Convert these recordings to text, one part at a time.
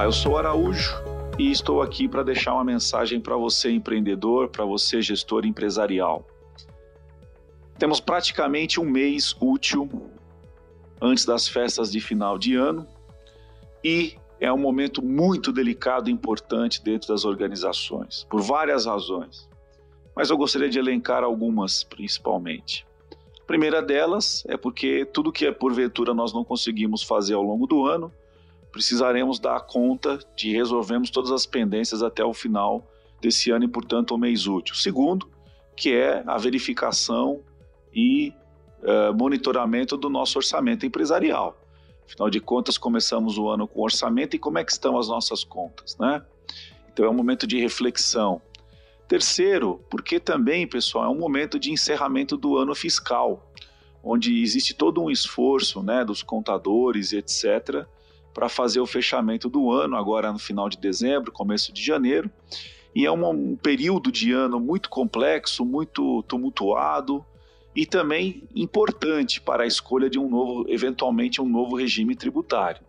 Olá, eu sou Araújo e estou aqui para deixar uma mensagem para você empreendedor, para você gestor empresarial. Temos praticamente um mês útil antes das festas de final de ano e é um momento muito delicado e importante dentro das organizações, por várias razões. Mas eu gostaria de elencar algumas principalmente. A primeira delas é porque tudo que é porventura nós não conseguimos fazer ao longo do ano, precisaremos dar conta de resolvermos todas as pendências até o final desse ano e, portanto, o mês útil. Segundo, que é a verificação e uh, monitoramento do nosso orçamento empresarial. Afinal de contas, começamos o ano com orçamento e como é que estão as nossas contas, né? Então é um momento de reflexão. Terceiro, porque também, pessoal, é um momento de encerramento do ano fiscal, onde existe todo um esforço, né, dos contadores etc, para fazer o fechamento do ano, agora no final de dezembro, começo de janeiro. E é um, período de ano muito complexo, muito tumultuado e também importante para a escolha de um novo, eventualmente um novo regime tributário.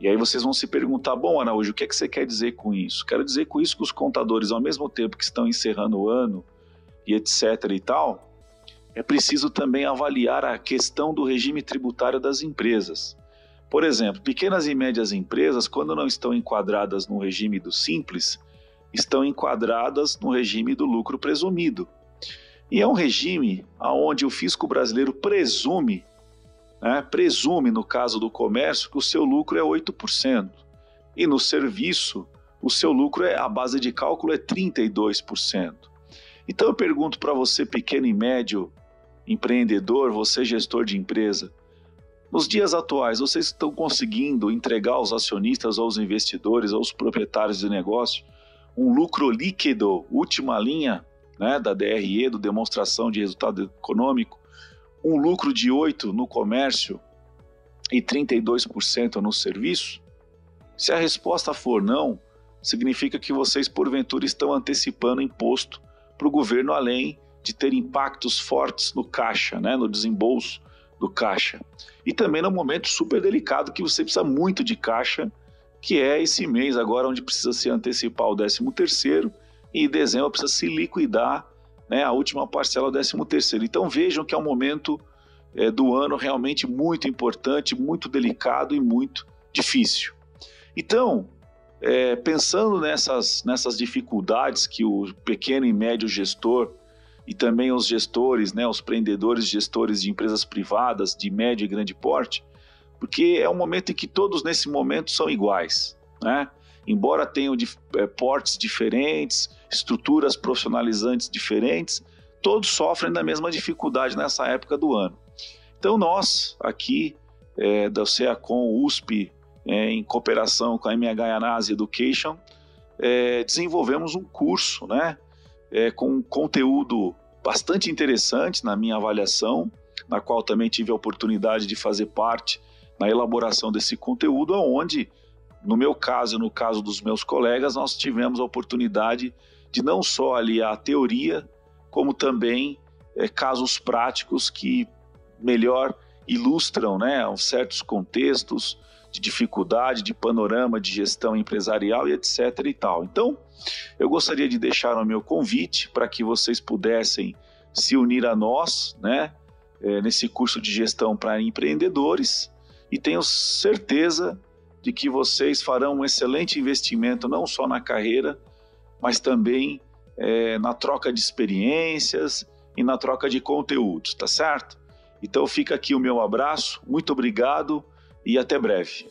E aí vocês vão se perguntar, bom, Araújo, o que, é que você quer dizer com isso? Quero dizer com isso que os contadores, ao mesmo tempo que estão encerrando o ano e etc e tal, é preciso também avaliar a questão do regime tributário das empresas. Por exemplo, pequenas e médias empresas, quando não estão enquadradas no regime do simples, estão enquadradas no regime do lucro presumido. E é um regime onde o fisco brasileiro presume, né, presume no caso do comércio, que o seu lucro é 8%. E no serviço, o seu lucro, é, a base de cálculo é 32%. Então eu pergunto para você, pequeno e médio empreendedor, você gestor de empresa, nos dias atuais, vocês estão conseguindo entregar aos acionistas, aos investidores, aos proprietários de negócio, um lucro líquido, última linha né, da DRE, do demonstração de resultado econômico, um lucro de 8% no comércio e 32% no serviço? Se a resposta for não, significa que vocês, porventura, estão antecipando imposto para o governo, além de ter impactos fortes no caixa, né, no desembolso do caixa. E também num momento super delicado que você precisa muito de caixa, que é esse mês agora onde precisa se antecipar o 13 terceiro e em dezembro precisa se liquidar né, a última parcela do 13 terceiro. Então vejam que é um momento é, do ano realmente muito importante, muito delicado e muito difícil. Então, é, pensando nessas, nessas dificuldades que o pequeno e médio gestor e também os gestores, né, os empreendedores, gestores de empresas privadas de médio e grande porte, porque é um momento em que todos nesse momento são iguais, né? Embora tenham de, é, portes diferentes, estruturas profissionalizantes diferentes, todos sofrem da mesma dificuldade nessa época do ano. Então nós aqui é, da CEACOM USP, é, em cooperação com a MH Anase Education, é, desenvolvemos um curso, né, é, com conteúdo bastante interessante na minha avaliação, na qual também tive a oportunidade de fazer parte na elaboração desse conteúdo, onde, no meu caso e no caso dos meus colegas, nós tivemos a oportunidade de não só ali a teoria, como também é, casos práticos que melhor ilustram né, certos contextos, de dificuldade, de panorama de gestão empresarial e etc e tal. Então, eu gostaria de deixar o meu convite para que vocês pudessem se unir a nós, né, é, nesse curso de gestão para empreendedores e tenho certeza de que vocês farão um excelente investimento não só na carreira, mas também é, na troca de experiências e na troca de conteúdos, tá certo? Então fica aqui o meu abraço, muito obrigado e até breve.